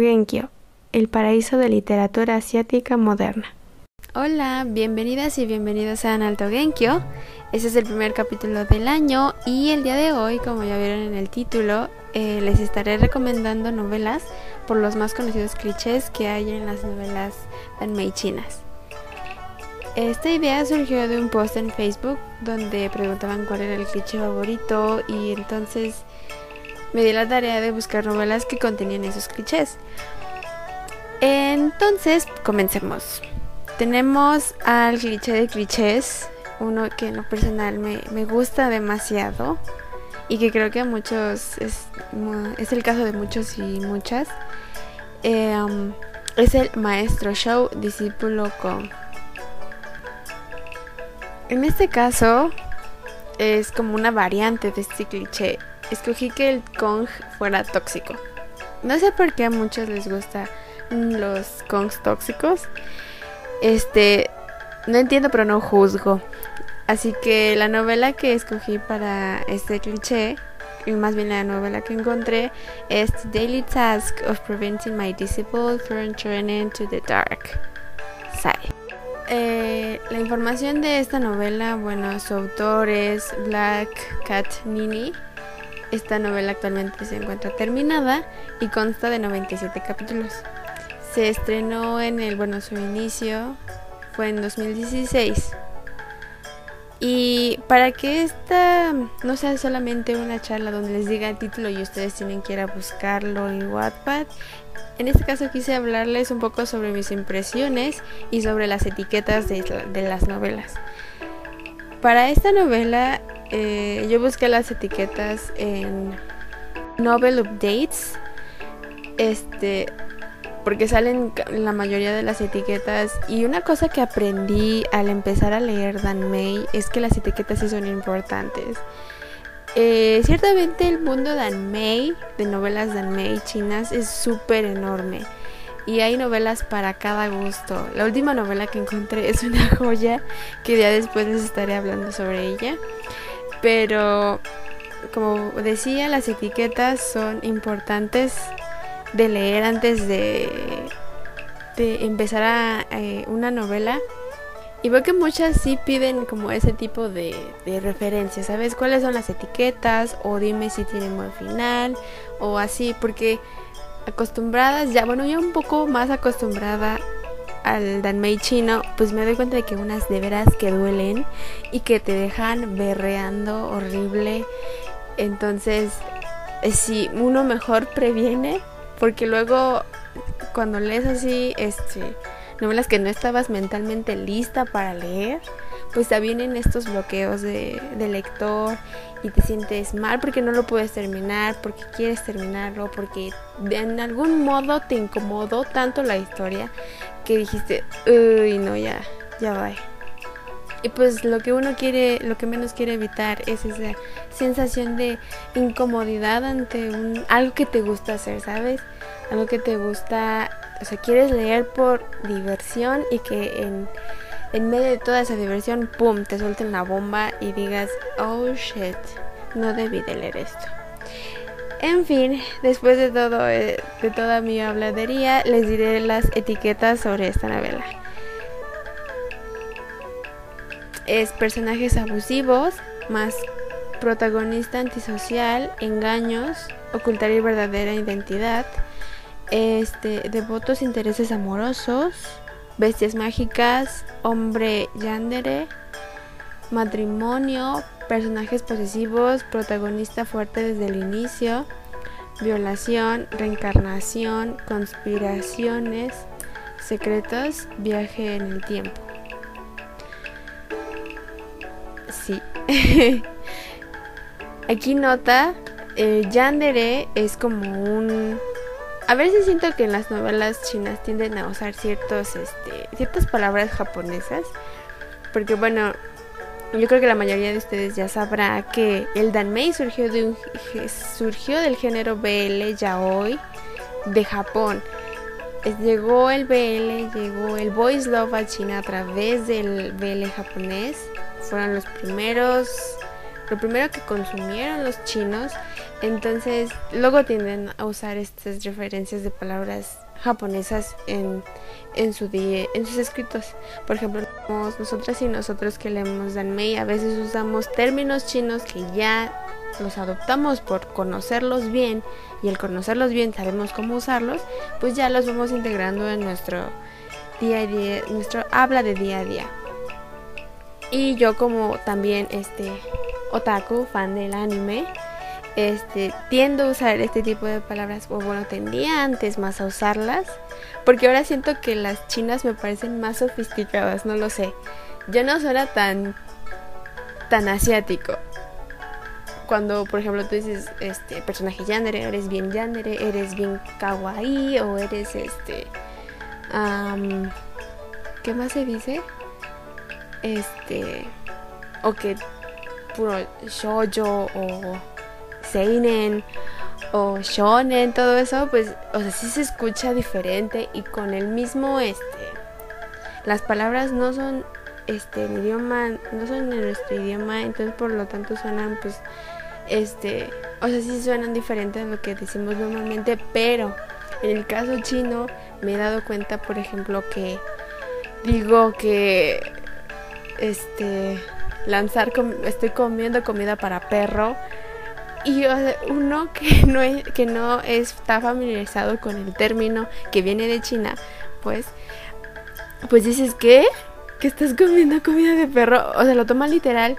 Genkyo, el paraíso de literatura asiática moderna. Hola, bienvenidas y bienvenidos a Alto Genkyo. Este es el primer capítulo del año y el día de hoy, como ya vieron en el título, eh, les estaré recomendando novelas por los más conocidos clichés que hay en las novelas anime chinas. Esta idea surgió de un post en Facebook donde preguntaban cuál era el cliché favorito y entonces me di la tarea de buscar novelas que contenían esos clichés. Entonces, comencemos. Tenemos al cliché de clichés, uno que en lo personal me, gusta demasiado y que creo que muchos es, es el caso de muchos y muchas. Um, es el maestro show discípulo con. En este caso es como una variante de este cliché escogí que el Kong fuera tóxico. No sé por qué a muchos les gustan los Kongs tóxicos. Este, no entiendo, pero no juzgo. Así que la novela que escogí para este cliché, y más bien la novela que encontré, es The Daily Task of Preventing My Disciple from Turning into the Dark Side. Eh, la información de esta novela, bueno, su autor es Black Cat Nini esta novela actualmente se encuentra terminada y consta de 97 capítulos. Se estrenó en el, bueno, su inicio fue en 2016. Y para que esta no sea solamente una charla donde les diga el título y ustedes tienen que ir a buscarlo en Wattpad, en este caso quise hablarles un poco sobre mis impresiones y sobre las etiquetas de, las novelas. Para esta novela eh, yo busqué las etiquetas en Novel Updates. Este. Porque salen la mayoría de las etiquetas. Y una cosa que aprendí al empezar a leer Dan Mei es que las etiquetas sí son importantes. Eh, ciertamente el mundo Dan Mei, de novelas Dan Mei chinas, es súper enorme. Y hay novelas para cada gusto. La última novela que encontré es una joya que ya después les estaré hablando sobre ella. Pero, como decía, las etiquetas son importantes de leer antes de, de empezar a, eh, una novela. Y veo que muchas sí piden como ese tipo de, de referencias, ¿sabes? ¿Cuáles son las etiquetas? O dime si tienen buen final, o así, porque acostumbradas, ya, bueno, yo un poco más acostumbrada al Danmei chino, pues me doy cuenta de que unas de veras que duelen y que te dejan berreando horrible. Entonces, eh, si uno mejor previene, porque luego cuando lees así, este, novelas que no estabas mentalmente lista para leer, pues te vienen estos bloqueos de, lector y te sientes mal porque no lo puedes terminar, porque quieres terminarlo, porque de en algún modo te incomodó tanto la historia que dijiste, uy, no, ya, ya va. Y pues lo que uno quiere, lo que menos quiere evitar es esa sensación de incomodidad ante algo que te gusta hacer, ¿sabes? Algo que te gusta, o sea, quieres leer por diversión y que en, en medio de toda esa diversión, ¡pum!, te suelten la bomba y digas, oh shit, no debí de leer esto. En fin, después de todo eh, de toda mi habladería, les diré las etiquetas sobre esta novela. Es personajes abusivos, más protagonista antisocial, engaños, ocultar y verdadera identidad, este, devotos intereses amorosos, bestias mágicas, hombre yandere, matrimonio, personajes posesivos, protagonista fuerte desde el inicio, violación, reencarnación, conspiraciones, secretos, viaje en el tiempo. Sí. Aquí nota, eh, Yandere es como un... A veces siento que en las novelas chinas tienden a usar ciertos, este, ciertas palabras japonesas. Porque bueno, yo creo que la mayoría de ustedes ya sabrá que el Danmei surgió, de un, surgió del género BL yaoi de Japón. Llegó el BL, llegó el Boys Love a China a través del BL japonés. Fueron los primeros lo primero que consumieron los chinos, entonces luego tienden a usar estas referencias de palabras japonesas en, en, su en sus escritos. Por ejemplo, nosotras y nosotros que leemos Danmei, a veces usamos términos chinos que ya los adoptamos por conocerlos bien y el conocerlos bien sabemos cómo usarlos, pues ya los vamos integrando en nuestro día a día, nuestro habla de día a día. Y yo como también este otaku, fan del anime, este tiendo a usar este tipo de palabras, o bueno, tendía antes más a usarlas, porque ahora siento que las chinas me parecen más sofisticadas, no lo sé. Yo no suena tan tan asiático. Cuando, por ejemplo, tú dices este personaje yandere, eres bien yandere, eres bien kawaii o eres este ¿qué más se dice? Este o que puro shoujo o seinen o shonen, todo eso, pues, o sea, sí se escucha diferente y con el mismo, este, las palabras no son, este, en idioma, no son en nuestro idioma, entonces por lo tanto suenan, pues, este, o sea, sí suenan diferentes a lo que decimos normalmente, pero en el caso chino me he dado cuenta, por ejemplo, que digo que, este, lanzar, estoy comiendo comida para perro. Y uno que no, es, que no está familiarizado con el término que viene de China, pues, pues dices, ¿qué? ¿Que estás comiendo comida de perro? O sea, lo toma literal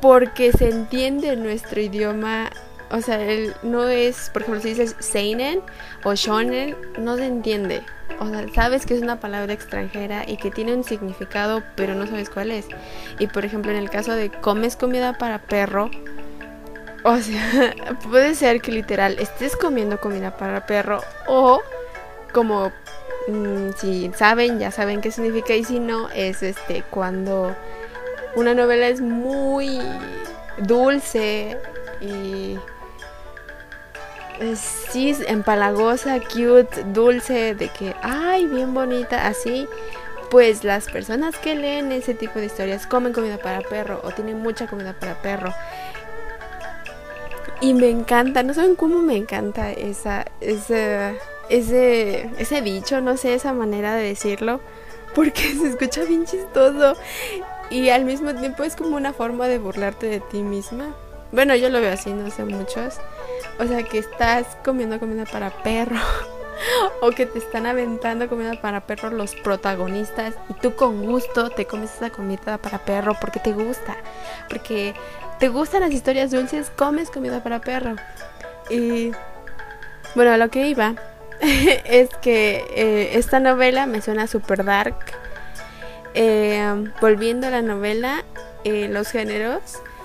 porque se entiende nuestro idioma. O sea, él no es, por ejemplo, si dices seinen o shonen, no se entiende. O sea, sabes que es una palabra extranjera y que tiene un significado, pero no sabes cuál es. Y por ejemplo, en el caso de comes comida para perro, o sea, puede ser que literal estés comiendo comida para perro o como mm, si saben, ya saben qué significa y si no, es este cuando una novela es muy dulce y sí, empalagosa, cute, dulce, de que, ay, bien bonita, así, pues las personas que leen ese tipo de historias comen comida para perro o tienen mucha comida para perro. Y me encanta, no saben cómo me encanta esa, ese, ese, ese dicho, no sé, esa manera de decirlo, porque se escucha bien chistoso y al mismo tiempo es como una forma de burlarte de ti misma. Bueno, yo lo veo así, no sé muchos. O sea, que estás comiendo comida para perro. o que te están aventando comida para perro los protagonistas. Y tú con gusto te comes esa comida para perro porque te gusta. Porque te gustan las historias dulces, comes comida para perro. Y bueno, a lo que iba es que eh, esta novela me suena super dark. Eh, volviendo a la novela, eh, los géneros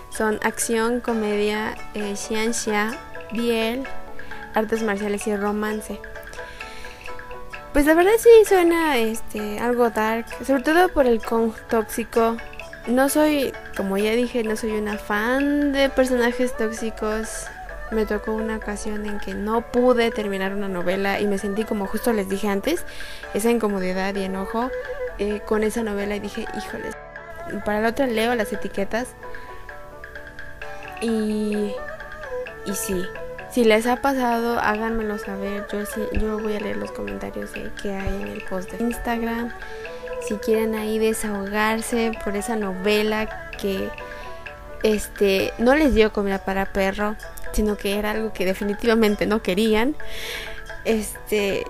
son acción, comedia, ciencia, biel, artes marciales y romance. Pues la verdad sí suena este algo dark, sobre todo por el con tóxico. No soy, como ya dije, no soy una fan de personajes tóxicos. Me tocó una ocasión en que no pude terminar una novela y me sentí como justo les dije antes, esa incomodidad y enojo eh, con esa novela y dije, híjoles, para la otra leo las etiquetas y, y sí, si les ha pasado, háganmelo saber. Yo sí, yo voy a leer los comentarios que hay en el post de Instagram. Si quieren ahí desahogarse por esa novela que este no les dio comida para perro, sino que era algo que definitivamente no querían. Este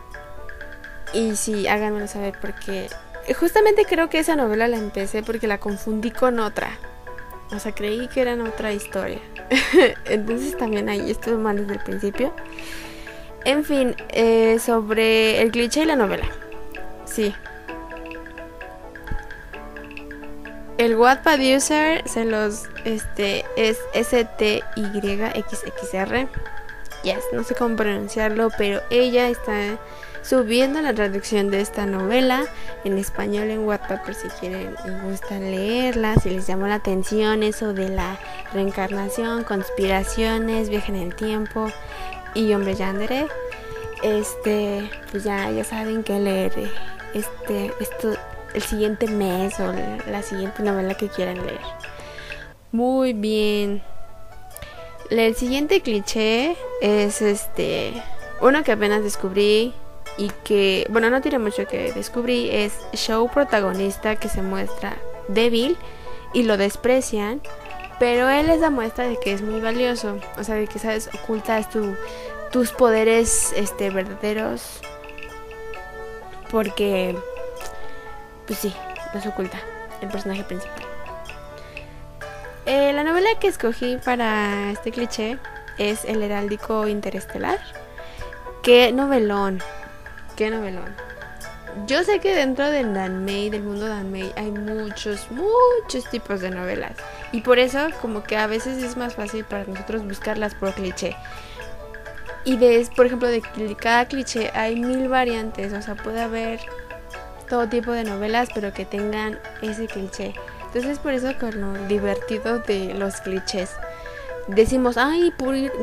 y sí, háganmelo saber porque justamente creo que esa novela la empecé porque la confundí con otra. O sea, creí que era otra historia. Entonces también ahí estuve mal desde el principio. En fin, eh, sobre el cliché y la novela. Sí. El Wattpad user se los este es STYXXR. Yes, no sé cómo pronunciarlo, pero ella está subiendo la traducción de esta novela en español en Wattpad por si quieren y gustan leerla, si les llamó la atención eso de la reencarnación, conspiraciones, viaje en el tiempo y hombre yandere. Este, pues ya, ya saben que leer este, esto el siguiente mes o la siguiente novela que quieran leer. Muy bien. el siguiente cliché es este uno que apenas descubrí y que, bueno, no tiene mucho que descubrí, es show protagonista que se muestra débil y lo desprecian, pero él es la muestra de que es muy valioso, o sea, de que sabes ocultas tu, tus poderes este verdaderos porque pues sí, los oculta el personaje principal. Eh, la novela que escogí para este cliché es El Heráldico Interestelar. Qué novelón, qué novelón. Yo sé que dentro del Danmei, del mundo Danmei, hay muchos, muchos tipos de novelas. Y por eso como que a veces es más fácil para nosotros buscarlas por cliché. Y de, por ejemplo, de cada cliché hay mil variantes. O sea, puede haber todo tipo de novelas, pero que tengan ese cliché. Entonces por eso con lo divertido de los clichés. Decimos, ay,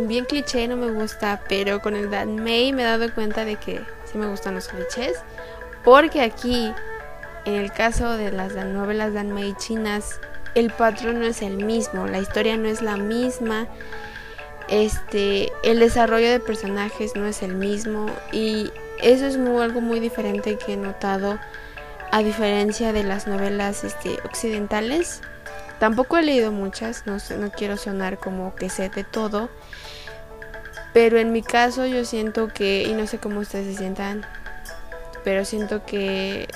bien cliché, no me gusta, pero con el Dan May me he dado cuenta de que sí me gustan los clichés. Porque aquí, en el caso de las novelas Dan May chinas, el patrón no es el mismo, la historia no es la misma, este, el desarrollo de personajes no es el mismo y eso es algo muy diferente que he notado a diferencia de las novelas este, occidentales. Tampoco he leído muchas, no, no quiero sonar como que sé de todo. Pero en mi caso yo siento que, y no sé cómo ustedes se sientan, pero siento que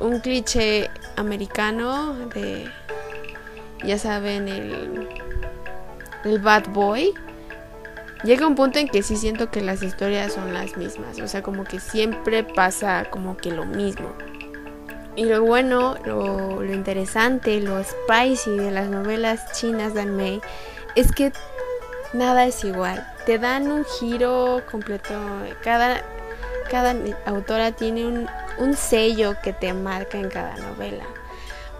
un cliché americano de, ya saben, el, el bad boy, llega un punto en que sí siento que las historias son las mismas. O sea, como que siempre pasa como que lo mismo. Y lo bueno, lo, interesante, lo spicy de las novelas chinas de Mei es que nada es igual. Te dan un giro completo. Cada, cada autora tiene un, un sello que te marca en cada novela.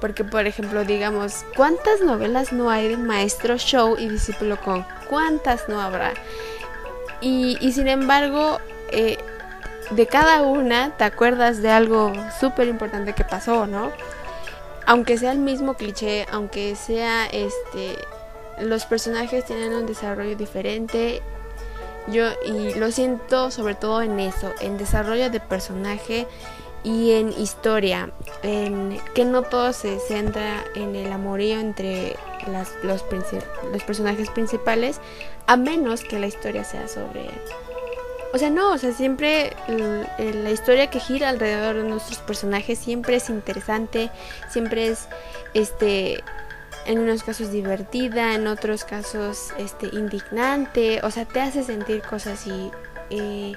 Porque, por ejemplo, digamos, ¿cuántas novelas no hay de maestro show y discípulo con? ¿Cuántas no habrá? Y, sin embargo, eh, de cada una te acuerdas de algo súper importante que pasó, ¿no? Aunque sea el mismo cliché, aunque sea este los personajes tienen un desarrollo diferente. Yo y lo siento sobre todo en eso, en desarrollo de personaje y en historia, en que no todo se centra en el amorío entre las, los, los personajes principales, a menos que la historia sea sobre o sea, no, o sea, siempre la historia que gira alrededor de nuestros personajes siempre es interesante, siempre es, este, en unos casos divertida, en otros casos, este, indignante, o sea, te hace sentir cosas y, eh,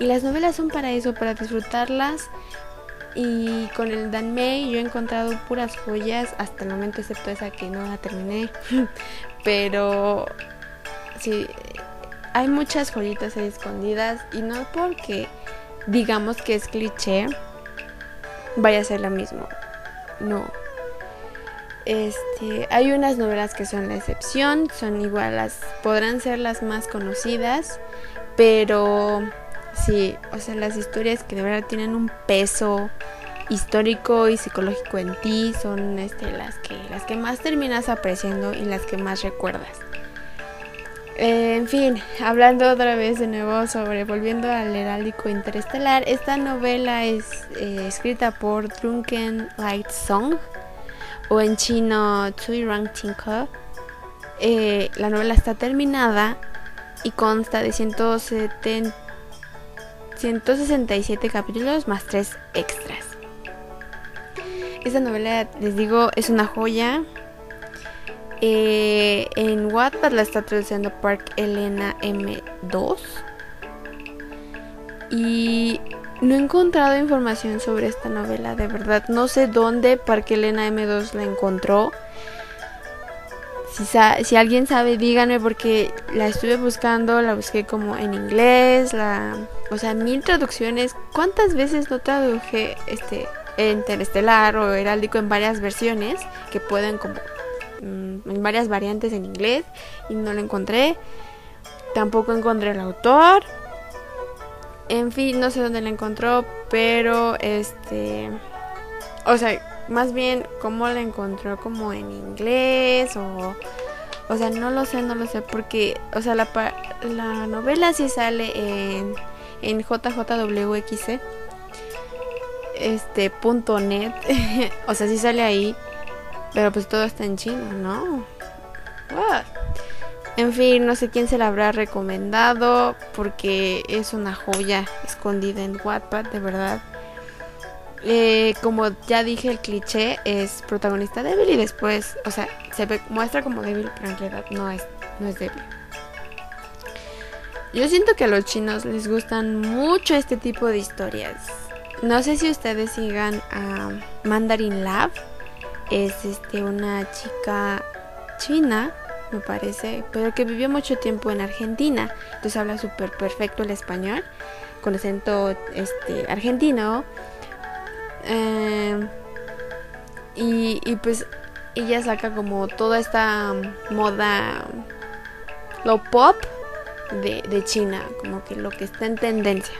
y las novelas son para eso, para disfrutarlas. Y con el Dan May yo he encontrado puras joyas hasta el momento, excepto esa que no la terminé. Pero sí, hay muchas joyitas ahí escondidas y no porque digamos que es cliché vaya a ser lo mismo. No. Este, hay unas novelas que son la excepción, son igual las podrán ser las más conocidas, pero sí, o sea, las historias que de verdad tienen un peso histórico y psicológico en ti son este, las que las que más terminas apreciando y las que más recuerdas. Eh, en fin, hablando otra vez de nuevo sobre volviendo al heráldico interestelar, esta novela es eh, escrita por Drunken Light Song o en chino Tui Rang eh, la novela está terminada y consta de 170, 167 capítulos más 3 extras. Esta novela, les digo, es una joya. Eh, en Wattpad la está traduciendo Park Elena M2. Y no he encontrado información sobre esta novela, de verdad. No sé dónde Park Elena M2 la encontró. Si, si, alguien sabe, díganme porque la estuve buscando, la busqué como en inglés, la, o sea, mil traducciones. ¿Cuántas veces no traduje este Interestelar o Heráldico en varias versiones que pueden como Mm, en varias variantes en inglés y no lo encontré. Tampoco encontré el autor. En fin, no sé dónde lo encontró, pero este. O sea, más bien cómo la encontró como en inglés o, O sea, no lo sé, no lo sé, porque, o sea, la, la novela sí sale en, en JJWXC, este, punto net, o sea, sí sale ahí, pero pues todo está en chino, ¿no? En fin, no sé quién se la habrá recomendado, porque es una joya escondida en Wattpad, de verdad. Eh, como ya dije, el cliché es protagonista débil y después, o sea, se muestra como débil, pero en realidad no es, no es débil. Yo siento que a los chinos les gustan mucho este tipo de historias. No sé si ustedes sigan a Mandarin Lab. Es este una chica china, me parece, pero que vivió mucho tiempo en Argentina. Entonces habla súper perfecto el español, con acento este argentino eh, y, pues ella saca como toda esta moda, lo pop de, de China, como que lo que está en tendencia.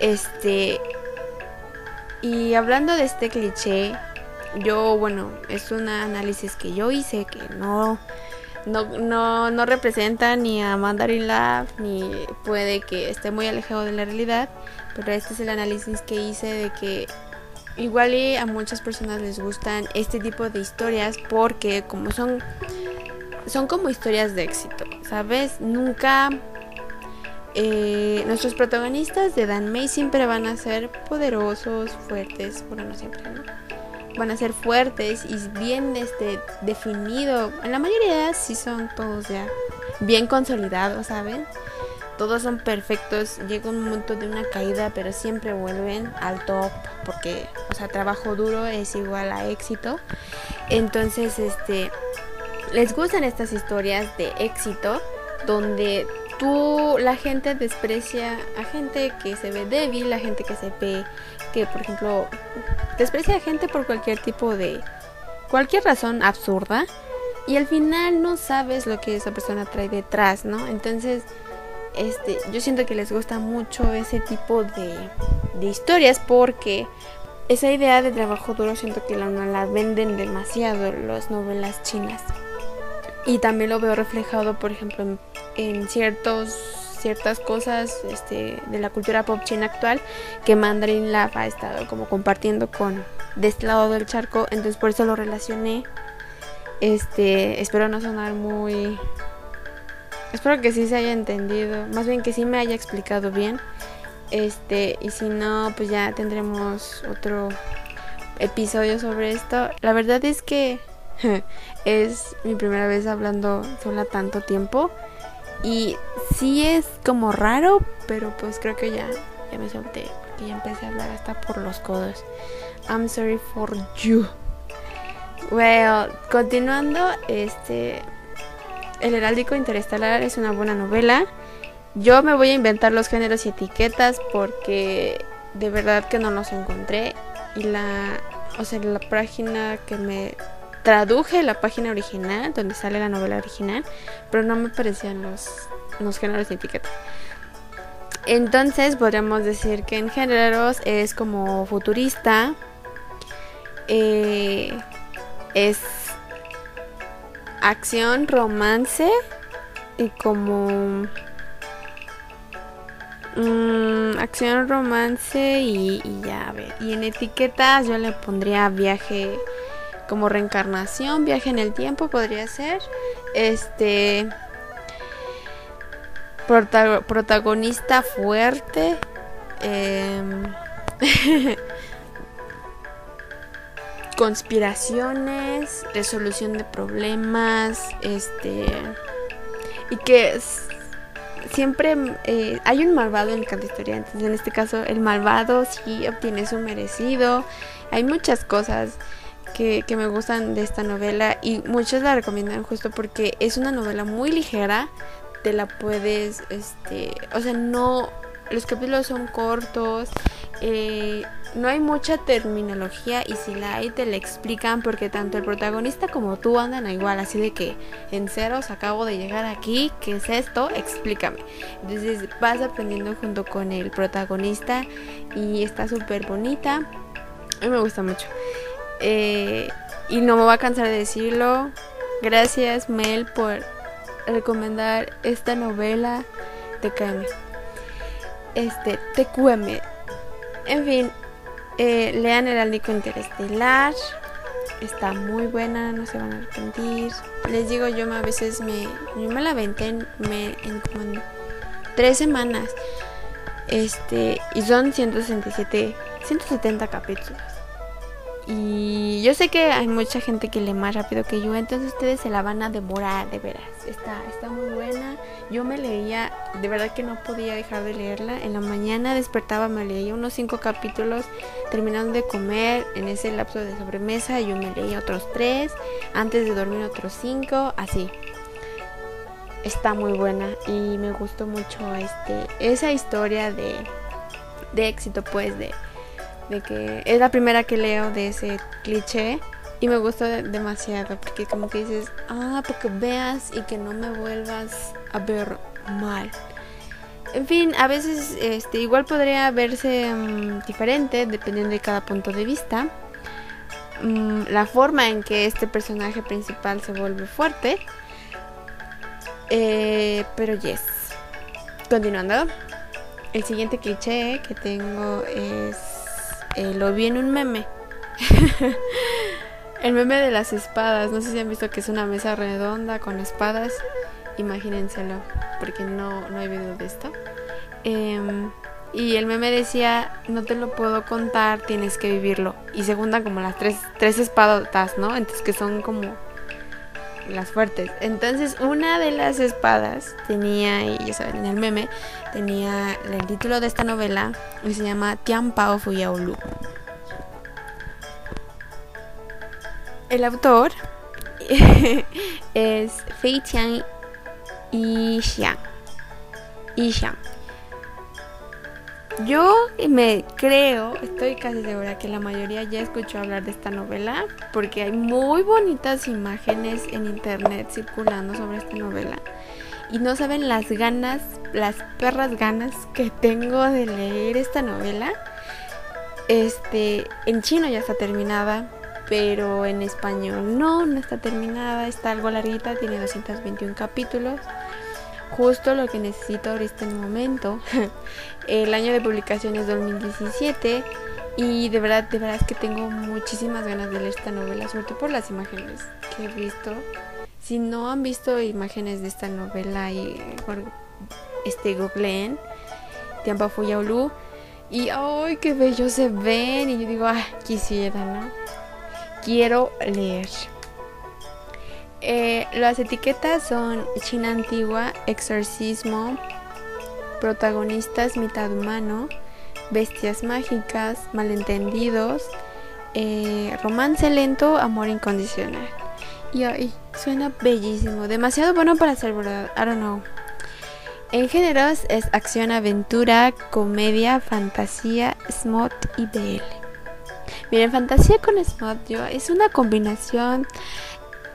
Este. Y hablando de este cliché, yo, bueno, es un análisis que yo hice que no, no, no, no representa ni a Mandarin Lab, ni puede que esté muy alejado de la realidad, pero este es el análisis que hice de que Igual y a muchas personas les gustan este tipo de historias porque como son son como historias de éxito, ¿sabes? Nunca eh, nuestros protagonistas de Dan May siempre van a ser poderosos, fuertes, bueno, no siempre, ¿no? Van a ser fuertes y bien este, definido. En la mayoría sí son todos ya bien consolidados, ¿saben? Todos son perfectos, llega un momento de una caída, pero siempre vuelven al top porque, o sea, trabajo duro es igual a éxito. Entonces, este, les gustan estas historias de éxito donde tú, la gente desprecia a gente que se ve débil, a gente que se ve que, por ejemplo, desprecia a gente por cualquier tipo de, cualquier razón absurda. Y al final no sabes lo que esa persona trae detrás, ¿no? Entonces, este, yo siento que les gusta mucho ese tipo de, historias porque esa idea de trabajo duro siento que la, venden demasiado las novelas chinas. Y también lo veo reflejado, por ejemplo, en, ciertos ciertas cosas este, de la cultura pop china actual que Mandarin Lab ha estado como compartiendo con de este lado del charco, entonces por eso lo relacioné. Este, espero no sonar muy Espero que sí se haya entendido, más bien que sí me haya explicado bien. Este, y si no, pues ya tendremos otro episodio sobre esto. La verdad es que es mi primera vez hablando sola tanto tiempo y sí es como raro, pero pues creo que ya ya me solté, porque ya empecé a hablar hasta por los codos. I'm sorry for you. Well, continuando, este el Heráldico Interestelar es una buena novela. Yo me voy a inventar los géneros y etiquetas porque de verdad que no los encontré. Y la, o sea, la página que me traduje la página original, donde sale la novela original, pero no me parecían los, los géneros y etiquetas. Entonces podríamos decir que en géneros es como futurista, eh, es acción, romance y como mm, acción, romance y, ya, a ver. Y en etiquetas yo le pondría viaje como reencarnación, viaje en el tiempo podría ser. Este protagonista fuerte. Eh, conspiraciones, resolución de problemas, este y que siempre eh, hay un malvado en cada historia, entonces en este caso el malvado sí obtiene su merecido. Hay muchas cosas que, que me gustan de esta novela y muchos la recomiendan justo porque es una novela muy ligera, te la puedes, este, o sea, no, los capítulos son cortos, eh, no hay mucha terminología y si la hay te la explican porque tanto el protagonista como tú andan igual, así de que en ceros acabo de llegar aquí, ¿qué es esto? Explícame. Entonces vas aprendiendo junto con el protagonista y está súper bonita. A mí me gusta mucho. Eh, y no me va a cansar de decirlo. Gracias Mel por recomendar esta novela TKM. Este, TQM. En fin, eh, lean El Alnico Interestelar. Está muy buena, no se van a arrepentir. Les digo, yo a veces me, yo me la aventé en, me, en tres semanas. Este, y son 167, 170 capítulos. Y yo sé que hay mucha gente que lee más rápido que yo, entonces ustedes se la van a devorar, de veras. Está, está muy buena. Yo me leía, de verdad que no podía dejar de leerla. En la mañana despertaba, me leía unos cinco capítulos, terminando de comer en ese lapso de sobremesa, yo me leía otros tres, antes de dormir otros cinco, así. Está muy buena y me gustó mucho este esa historia de, de éxito, pues, de de que es la primera que leo de ese cliché y me gustó demasiado porque como que dices, ah, porque veas y que no me vuelvas ver mal. En fin, a veces este, igual podría verse mm, diferente dependiendo de cada punto de vista. Mm, la forma en que este personaje principal se vuelve fuerte. Eh, pero yes. Continuando. El siguiente cliché que tengo es eh, lo vi en un meme. el meme de las espadas. No sé si han visto que es una mesa redonda con espadas. Imagínenselo, porque no, no he video de esto. Em, y el meme decía, no te lo puedo contar, tienes que vivirlo. Y se juntan como las tres, tres espadas, ¿no? Entonces que son como las fuertes. Entonces una de las espadas tenía, y ya saben, en el meme, tenía el título de esta novela y se llama Tian Pao Fuyaolu. El autor es Fei Tian Yixiang. Yixiang. Yo me creo, estoy casi segura que la mayoría ya escuchó hablar de esta novela porque hay muy bonitas imágenes en internet circulando sobre esta novela. Y no saben las ganas, las perras ganas que tengo de leer esta novela. Este, en chino ya está terminada, pero en español no, no está terminada, está algo larguita, tiene 221 capítulos justo lo que necesito ahorita en el momento. el año de publicación es 2017 y de verdad, de verdad es que tengo muchísimas ganas de leer esta novela, sobre todo por las imágenes que he visto. Si no han visto imágenes de esta novela y este googleen Tiampa Fuyaulu y ay qué bello se ven y yo digo, ah, quisiera, ¿no? Quiero leer. Eh, las etiquetas son China antigua, exorcismo, protagonistas mitad humano, bestias mágicas, malentendidos, eh, romance lento, amor incondicional. Y ay, suena bellísimo, demasiado bueno para ser verdad. I don't know. En géneros es acción, aventura, comedia, fantasía, smut y BL. Miren, fantasía con smut yo, es una combinación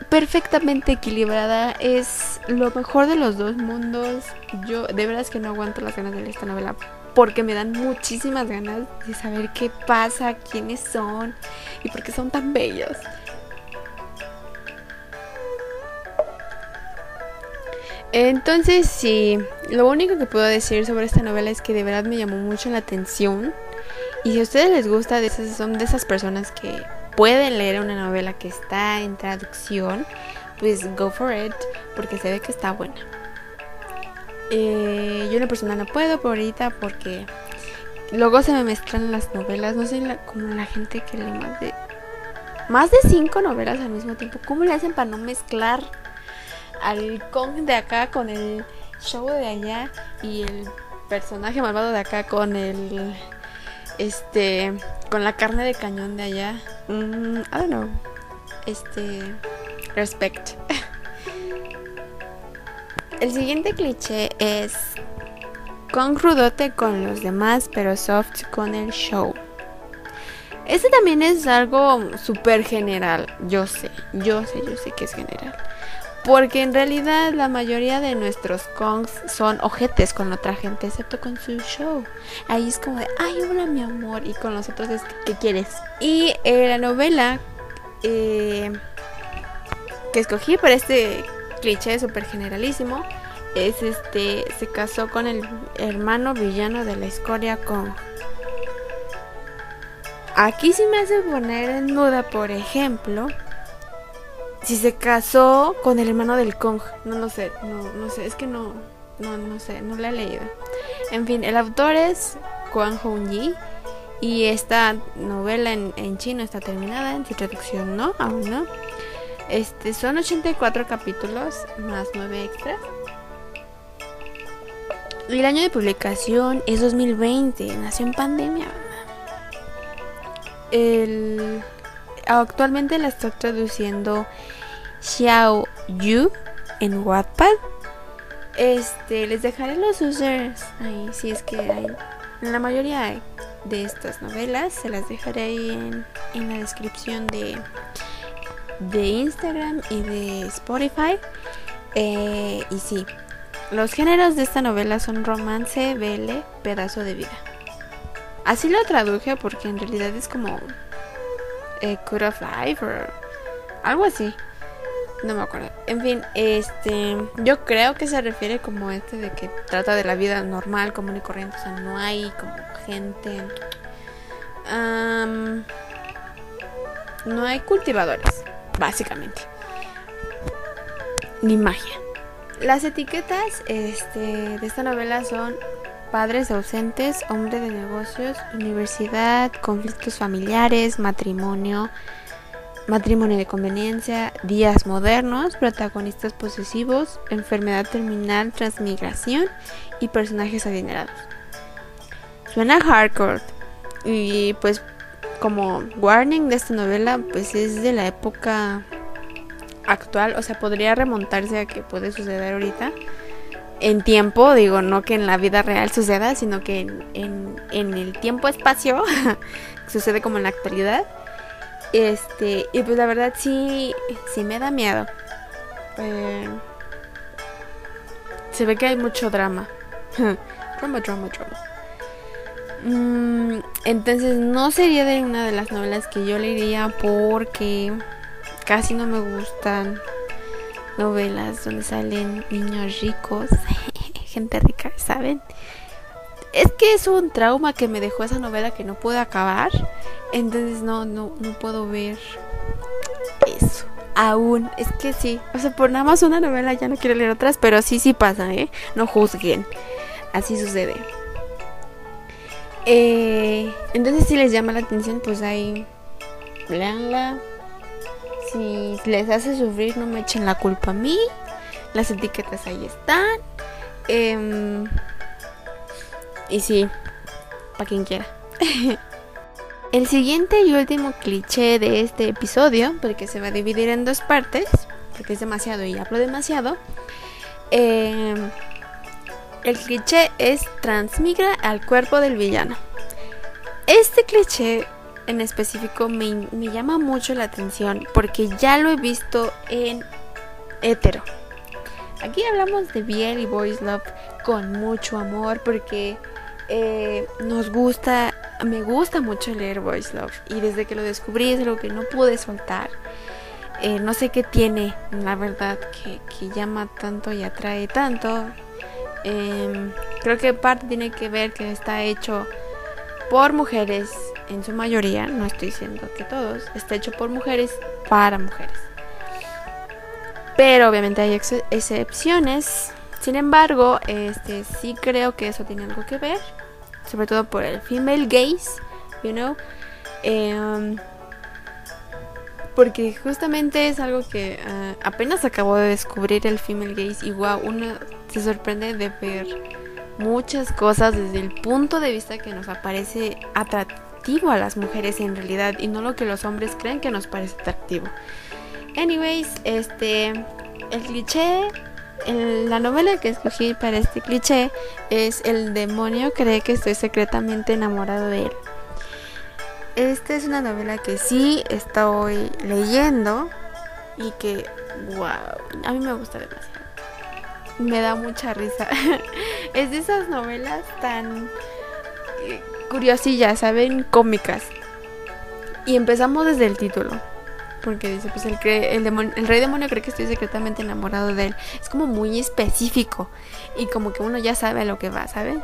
perfectamente equilibrada. Es lo mejor de los dos mundos. Yo de verdad es que no aguanto las ganas de leer esta novela porque me dan muchísimas ganas de saber qué pasa, quiénes son y por qué son tan bellos. Entonces, sí, lo único que puedo decir sobre esta novela es que de verdad me llamó mucho la atención. Y si a ustedes les gusta, de esas, son de esas personas que pueden leer una novela que está en traducción, pues go for it, porque se ve que está buena. Eh, yo en la persona no puedo por ahorita porque luego se me mezclan las novelas, no sé como la gente que lee más de más de cinco novelas al mismo tiempo. ¿Cómo le hacen para no mezclar al Kong de acá con el show de allá y el personaje malvado de acá con el este con la carne de cañón de allá. Mm, I don't know. Este respect. El siguiente cliché es con rudote con los demás, pero soft con el show. Este también es algo súper general. Yo sé, yo sé, yo sé que es general. Porque en realidad la mayoría de nuestros kongs son ojetes con otra gente, excepto con su show. Ahí es como de, ay, hola mi amor. Y con los otros ¿qué quieres? Y eh, la novela, eh, que escogí para este cliché súper generalísimo es este, se casó con el hermano villano de la escoria con... Aquí sí me hace poner en duda, por ejemplo, si se casó con el hermano del Kong. No lo sé, no, no sé, es que no, no, no sé, no lo he leído. En fin, el autor es Kwang Hong-yi y esta novela en, en chino está terminada, en su traducción no, aún no. Este, son 84 capítulos más 9 extras. Y el año de publicación es 2020, nació en pandemia. El, actualmente la estoy traduciendo Xiao Yu en Wattpad. Este, les dejaré los users ahí, si es que hay. La mayoría de estas novelas se las dejaré ahí en, la descripción de, de Instagram y de Spotify. Eh, y sí, los géneros de esta novela son romance, vele, pedazo de vida. Así lo traduje porque en realidad es como eh, Code of Life o algo así. No me acuerdo. En fin, este, yo creo que se refiere como este de que trata de la vida normal, común y corriente. O sea, no hay como gente. no hay cultivadores, básicamente. Ni magia. Las etiquetas este, de esta novela son padres ausentes, hombre de negocios, universidad, conflictos familiares, matrimonio, matrimonio de conveniencia, días modernos, protagonistas posesivos, enfermedad terminal, transmigración y personajes adinerados. Suena hardcore y pues como warning de esta novela pues es de la época actual, o sea, podría remontarse a que puede suceder ahorita en tiempo, digo, no que en la vida real suceda, sino que en, en, el tiempo-espacio sucede como en la actualidad. Este, y pues la verdad sí, sí me da miedo. Eh, se ve que hay mucho drama. drama, drama, drama. Mm, entonces no sería de una de las novelas que yo leería porque casi no me gustan novelas donde salen niños ricos, gente rica, ¿saben? Es que es un trauma que me dejó esa novela que no pude acabar. Entonces no, no, no puedo ver eso. Aún, es que sí. O sea, por nada más una novela ya no quiero leer otras, pero sí, sí pasa, ¿eh? No juzguen. Así sucede. Eh, entonces si les llama la atención, pues ahí leanla, si les hace sufrir, no me echen la culpa a mí. Las etiquetas ahí están. Em, y sí, para quien quiera. El siguiente y último cliché de este episodio, porque se va a dividir en dos partes, porque es demasiado y hablo demasiado. Em, el cliché es transmigra al cuerpo del villano. Este cliché en específico me, llama mucho la atención porque ya lo he visto en hetero. Aquí hablamos de Biel y Boys Love con mucho amor porque eh, nos gusta, me gusta mucho leer Boys Love y desde que lo descubrí es algo que no pude soltar. Eh, no sé qué tiene, la verdad, que, llama tanto y atrae tanto. Em, creo que parte tiene que ver que está hecho por mujeres en su mayoría, no estoy diciendo que todos, está hecho por mujeres para mujeres. Pero obviamente hay excepciones. Sin embargo, este sí creo que eso tiene algo que ver, sobre todo por el female gaze, you know. Em, porque justamente es algo que ah, apenas acabo de descubrir el female gaze y wow, uno se sorprende de ver muchas cosas desde el punto de vista que nos aparece atractivo a las mujeres en realidad y no lo que los hombres creen que nos parece atractivo. Anyways, este el cliché en la novela que escogí para este cliché es El demonio cree que estoy secretamente enamorado de él. Esta es una novela que sí estoy leyendo y que, wow, a mí me gusta demasiado. Me da mucha risa. es de esas novelas tan curiosillas, ¿saben? Cómicas. Y empezamos desde el título. porque dice, pues el, rey demonio cree que estoy secretamente enamorado de él. Es como muy específico y como que uno ya sabe a lo que va, ¿saben?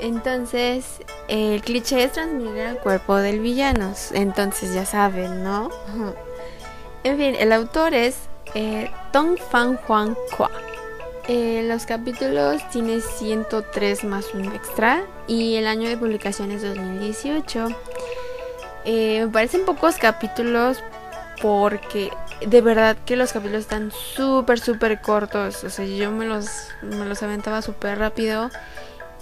Entonces, el cliché es transmitir al cuerpo del villano. Entonces, ya saben, ¿no? en fin, el autor es eh, Tong Fan Juan Kwa. Eh, los capítulos tiene 103 más un extra y el año de publicación es 2018. Eh, me parecen pocos capítulos porque de verdad que los capítulos están súper, súper cortos. O sea, yo me los, me los aventaba súper rápido.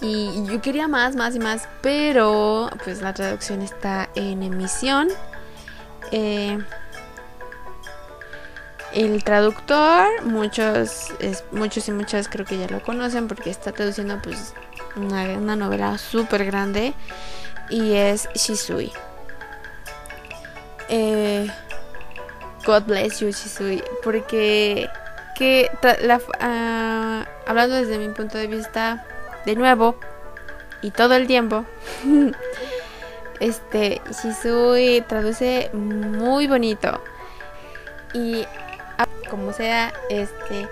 Y yo quería más, más y más. Pero pues la traducción está en emisión. Eh, el traductor, muchos, muchos y muchas creo que ya lo conocen porque está traduciendo pues una, una novela súper grande y es Shisui. Eh, God bless you, Shisui. Porque que ah, hablando desde mi punto de vista, de nuevo, y todo el tiempo, este, Shisui traduce muy bonito. Y como sea, este,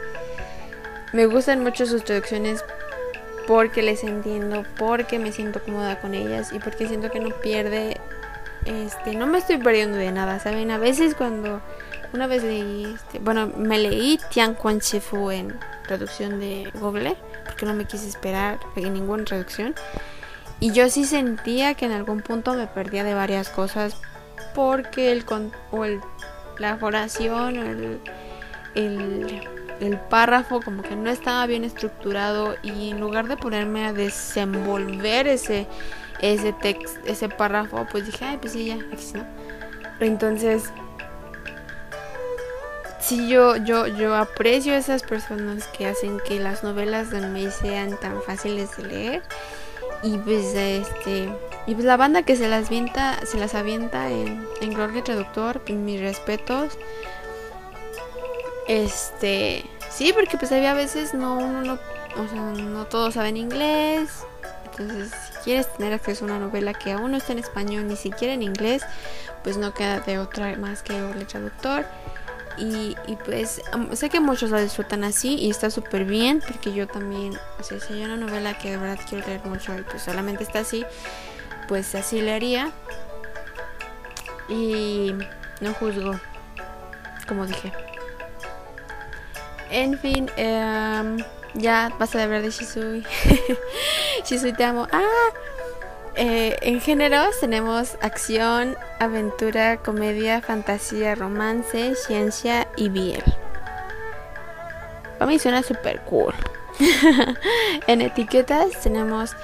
me gustan mucho sus traducciones porque les entiendo, porque me siento cómoda con ellas y porque siento que no pierde este, no me estoy perdiendo de nada, ¿saben? A veces cuando una vez leí, este, bueno, me leí Tian Quan Fu en traducción de Google, porque no me quise esperar en ninguna traducción. Y yo sí sentía que en algún punto me perdía de varias cosas porque el, o el la oración o el, el, párrafo como que no estaba bien estructurado y en lugar de ponerme a desenvolver ese ese text, ese párrafo, pues dije, ay, pues sí, ya, ¿no? Entonces, sí, yo, yo, yo aprecio esas personas que hacen que las novelas de May sean tan fáciles de leer. Y pues este. Y pues la banda que se las avienta, se las avienta en, en Gloria Traductor, mis respetos. Este. Sí, porque pues había veces no, uno no, o sea, no todos saben inglés. Entonces, si quieres tener acceso a una novela que aún no está en español, ni siquiera en inglés, pues no queda de otra más que el traductor. Y, y, pues sé que muchos la disfrutan así y está súper bien porque yo también, o sea, si hay una novela que de verdad quiero leer mucho y pues solamente está así, pues así le haría. Y no juzgo, como dije. En fin, eh, ya basta de hablar de Shisui. Shisui te amo. Ah, eh, en géneros tenemos acción, aventura, comedia, fantasía, romance, ciencia y biel. Para mí suena super cool. en etiquetas tenemos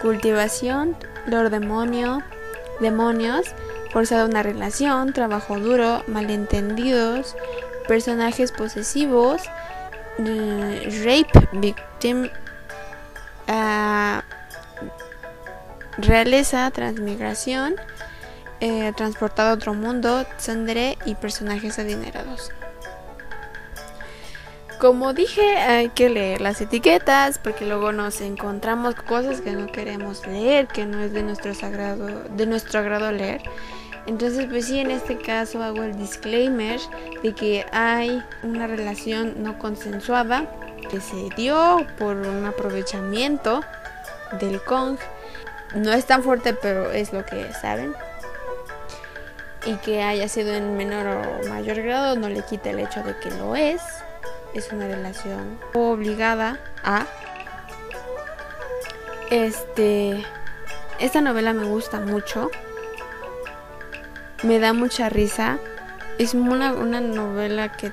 cultivación, lord demonio, demonios, forzada una relación, trabajo duro, malentendidos, personajes posesivos, rape victim uh, realeza transmigración eh, transportado a otro mundo tsundere y personajes adinerados. Como dije hay que leer las etiquetas porque luego nos encontramos cosas que no queremos leer que no es de nuestro sagrado de nuestro agrado leer entonces, pues sí, en este caso hago el disclaimer de que hay una relación no consensuada que se dio por un aprovechamiento del Kong. No es tan fuerte, pero es lo que saben. Y que haya sido en menor o mayor grado no le quita el hecho de que lo es. Es una relación obligada a. Este. Esta novela me gusta mucho me da mucha risa. Es una, una novela que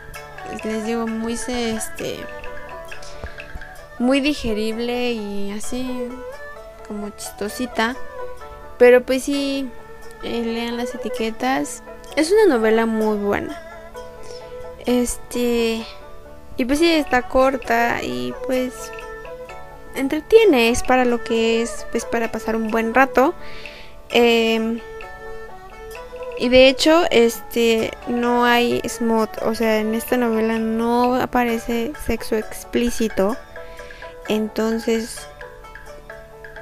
les digo muy este muy digerible y así como chistosita. Pero pues sí, eh, lean las etiquetas. Es una novela muy buena. Este. Y pues sí, está corta y pues entretiene. Es para lo que es, pues para pasar un buen rato. Eh, y de hecho, este no hay smut, o sea, en esta novela no aparece sexo explícito. Entonces,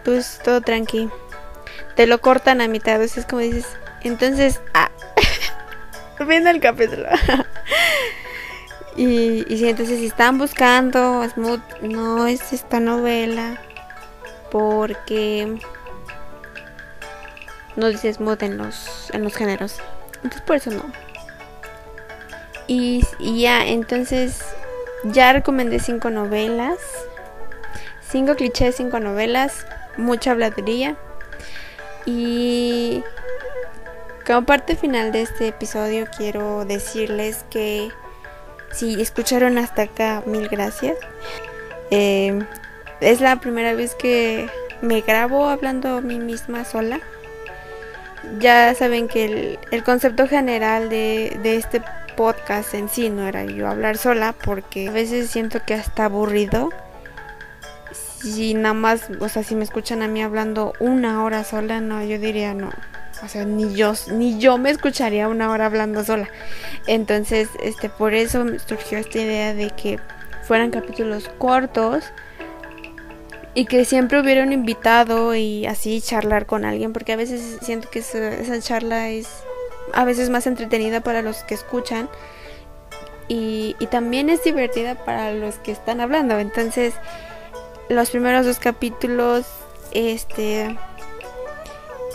pues todo tranqui. Te lo cortan a mitad, es como dices, entonces, ah. viendo el capítulo. y, y si entonces si están buscando Smooth, no es esta novela. Porque no dice Smooth en los, en los géneros. Entonces por eso no. Y, y ya, entonces ya recomendé cinco novelas. Cinco clichés, cinco novelas. Mucha habladuría. Y como parte final de este episodio quiero decirles que si escucharon hasta acá, mil gracias. Eh, es la primera vez que me grabo hablando a mí misma sola. Ya saben que el, concepto general de, de este podcast en sí no era yo hablar sola porque a veces siento que hasta aburrido. Si nada más, o sea, si me escuchan a mí hablando una hora sola, no, yo diría no. O sea, ni yo, ni yo me escucharía una hora hablando sola. Entonces, este, por eso surgió esta idea de que fueran capítulos cortos y que siempre hubiera un invitado y así charlar con alguien, porque a veces siento que esa, charla es a veces más entretenida para los que escuchan y, y también es divertida para los que están hablando. Entonces, los primeros dos capítulos, este,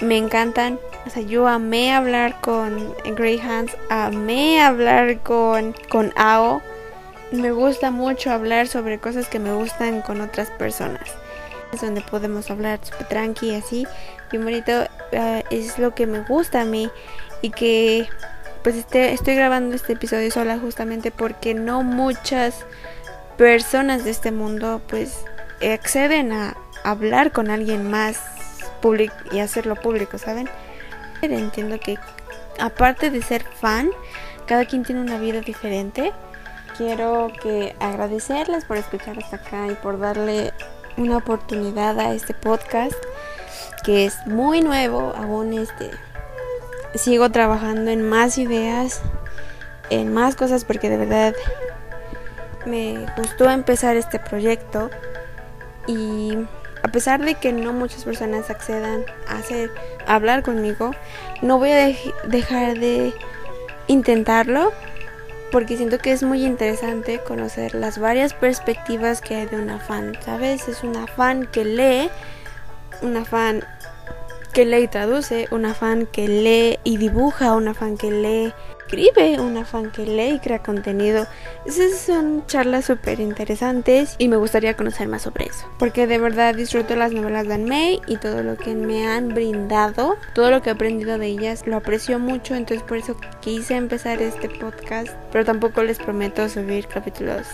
me encantan. O sea, yo amé hablar con Greyhounds, amé hablar con, con Ao. Me gusta mucho hablar sobre cosas que me gustan con otras personas. Donde podemos hablar súper tranqui así. Y bonito uh, es lo que me gusta a mí. Y que pues este, estoy grabando este episodio sola justamente porque no muchas personas de este mundo pues acceden a hablar con alguien más público y hacerlo público, ¿saben? Entiendo que aparte de ser fan, cada quien tiene una vida diferente. Quiero que agradecerles por escuchar hasta acá y por darle una oportunidad a este podcast que es muy nuevo, aún este sigo trabajando en más ideas, en más cosas porque de verdad me gustó empezar este proyecto. Y a pesar de que no muchas personas accedan a hacer hablar conmigo, no voy a dejar de intentarlo porque siento que es muy interesante conocer las varias perspectivas que hay de una fan, ¿sabes? Es una fan que lee, una fan que lee y traduce, una fan que lee y dibuja, una fan que lee escribe, una fan que lee y crea contenido. Esas son charlas súper interesantes y me gustaría conocer más sobre eso. Porque de verdad disfruto las novelas de Anne y todo lo que me han brindado, todo lo que he aprendido de ellas, lo aprecio mucho. Entonces por eso quise empezar este podcast. Pero tampoco les prometo subir capítulos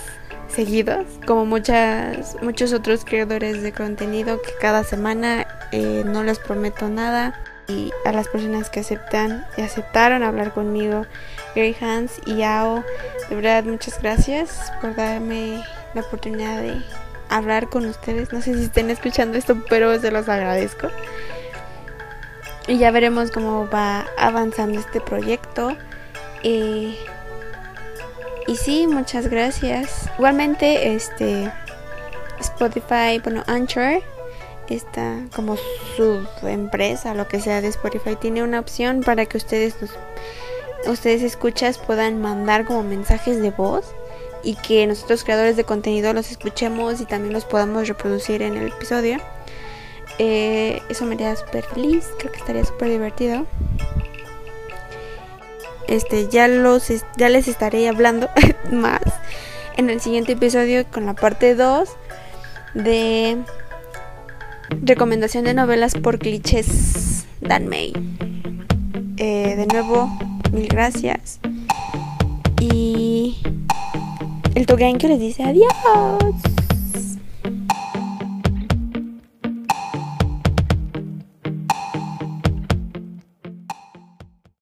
seguidos, como muchas, muchos otros creadores de contenido que cada semana eh, no les prometo nada y a las personas que aceptan y aceptaron hablar conmigo, Gary Hans y Yao. De verdad, muchas gracias por darme la oportunidad de hablar con ustedes. No sé si estén escuchando esto, pero se los agradezco. Y ya veremos cómo va avanzando este proyecto. Eh, y sí, muchas gracias. Igualmente, este Spotify, bueno, Anchor esta como su empresa, lo que sea de Spotify, tiene una opción para que ustedes ustedes escuchas puedan mandar como mensajes de voz y que nosotros creadores de contenido los escuchemos y también los podamos reproducir en el episodio. Eh, eso me haría súper feliz, creo que estaría súper divertido. Este, ya los ya les estaré hablando más en el siguiente episodio con la parte 2 de Recomendación de novelas por clichés Dan May. Eh, de nuevo, mil gracias. Y el Togen que les dice adiós.